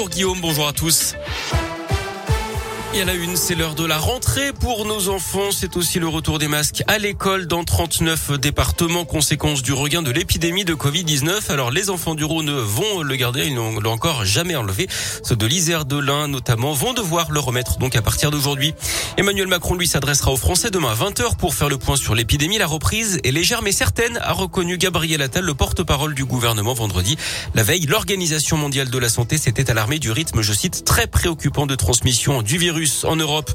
Bonjour Guillaume, bonjour à tous. Et à la une, c'est l'heure de la rentrée pour nos enfants. C'est aussi le retour des masques à l'école dans 39 départements, conséquence du regain de l'épidémie de Covid-19. Alors, les enfants du Rhône vont le garder. Ils n'ont encore jamais enlevé. Ceux de l'Isère, de l'Ain, notamment, vont devoir le remettre donc à partir d'aujourd'hui. Emmanuel Macron, lui, s'adressera aux Français demain à 20h pour faire le point sur l'épidémie. La reprise est légère mais certaine, a reconnu Gabriel Attal, le porte-parole du gouvernement vendredi. La veille, l'Organisation mondiale de la santé s'était alarmée du rythme, je cite, très préoccupant de transmission du virus en Europe.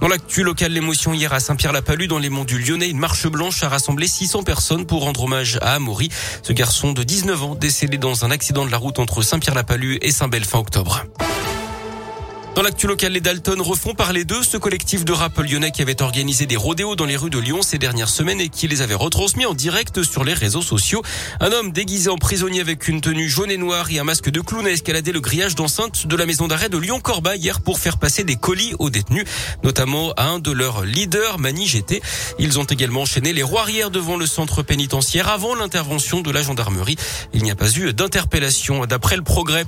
Dans l'actu local, l'émotion hier à Saint-Pierre-la-Palue, dans les monts du Lyonnais, une marche blanche a rassemblé 600 personnes pour rendre hommage à Amaury, ce garçon de 19 ans décédé dans un accident de la route entre Saint-Pierre-la-Palue et Saint-Bel fin octobre. Dans l'actu local, les Dalton refont parler d'eux, ce collectif de rap lyonnais qui avait organisé des rodéos dans les rues de Lyon ces dernières semaines et qui les avait retransmis en direct sur les réseaux sociaux. Un homme déguisé en prisonnier avec une tenue jaune et noire et un masque de clown a escaladé le grillage d'enceinte de la maison d'arrêt de Lyon-Corba hier pour faire passer des colis aux détenus, notamment à un de leurs leaders, Mani GT. Ils ont également enchaîné les roues arrière devant le centre pénitentiaire avant l'intervention de la gendarmerie. Il n'y a pas eu d'interpellation d'après le progrès.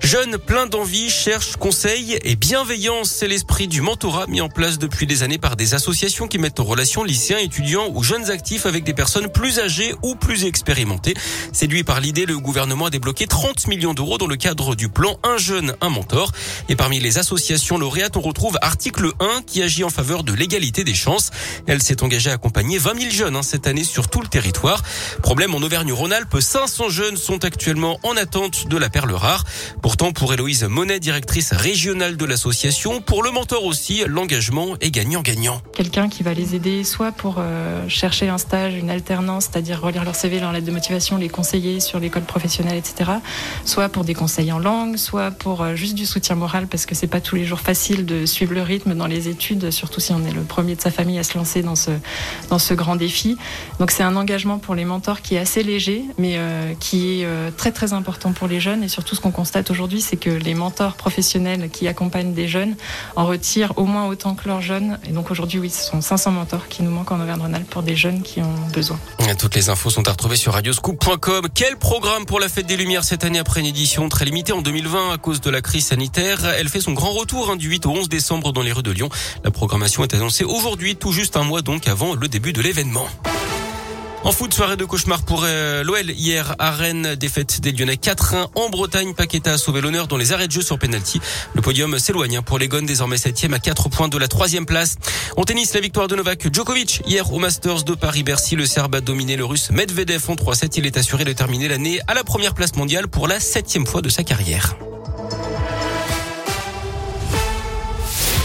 Jeunes pleins d'envie cherchent conseil et bienveillance. C'est l'esprit du mentorat mis en place depuis des années par des associations qui mettent en relation lycéens, étudiants ou jeunes actifs avec des personnes plus âgées ou plus expérimentées. Séduit par l'idée, le gouvernement a débloqué 30 millions d'euros dans le cadre du plan Un jeune, un mentor. Et parmi les associations lauréates, on retrouve Article 1 qui agit en faveur de l'égalité des chances. Elle s'est engagée à accompagner 20 000 jeunes hein, cette année sur tout le territoire. Problème en Auvergne-Rhône-Alpes, 500 jeunes sont actuellement en attente de la perle rare. Pourtant, pour Héloïse Monet, directrice régionale de l'association, pour le mentor aussi, l'engagement est gagnant-gagnant. Quelqu'un qui va les aider soit pour euh, chercher un stage, une alternance, c'est-à-dire relire leur CV, leur lettre de motivation, les conseiller sur l'école professionnelle, etc. Soit pour des conseils en langue, soit pour euh, juste du soutien moral, parce que c'est pas tous les jours facile de suivre le rythme dans les études, surtout si on est le premier de sa famille à se lancer dans ce, dans ce grand défi. Donc c'est un engagement pour les mentors qui est assez léger, mais euh, qui est très très important pour les jeunes et surtout ce qu'on constate aujourd'hui, c'est que les mentors professionnels qui accompagnent des jeunes en retirent au moins autant que leurs jeunes. Et donc aujourd'hui, oui, ce sont 500 mentors qui nous manquent en Auvergne-Rhône-Alpes pour des jeunes qui ont besoin. Toutes les infos sont à retrouver sur radioscoop.com. Quel programme pour la fête des Lumières cette année après une édition très limitée en 2020 à cause de la crise sanitaire? Elle fait son grand retour hein, du 8 au 11 décembre dans les rues de Lyon. La programmation est annoncée aujourd'hui, tout juste un mois donc avant le début de l'événement. En foot, soirée de cauchemar pour euh, l'OL hier à Rennes, défaite des Lyonnais 4-1 en Bretagne. Paqueta a sauvé l'honneur dans les arrêts de jeu sur penalty. Le podium s'éloigne hein, pour les Gones, désormais 7 à 4 points de la troisième place. En tennis, la victoire de Novak Djokovic hier au Masters de Paris-Bercy. Le Serbe a dominé le Russe Medvedev en 3-7. Il est assuré de terminer l'année à la première place mondiale pour la septième fois de sa carrière.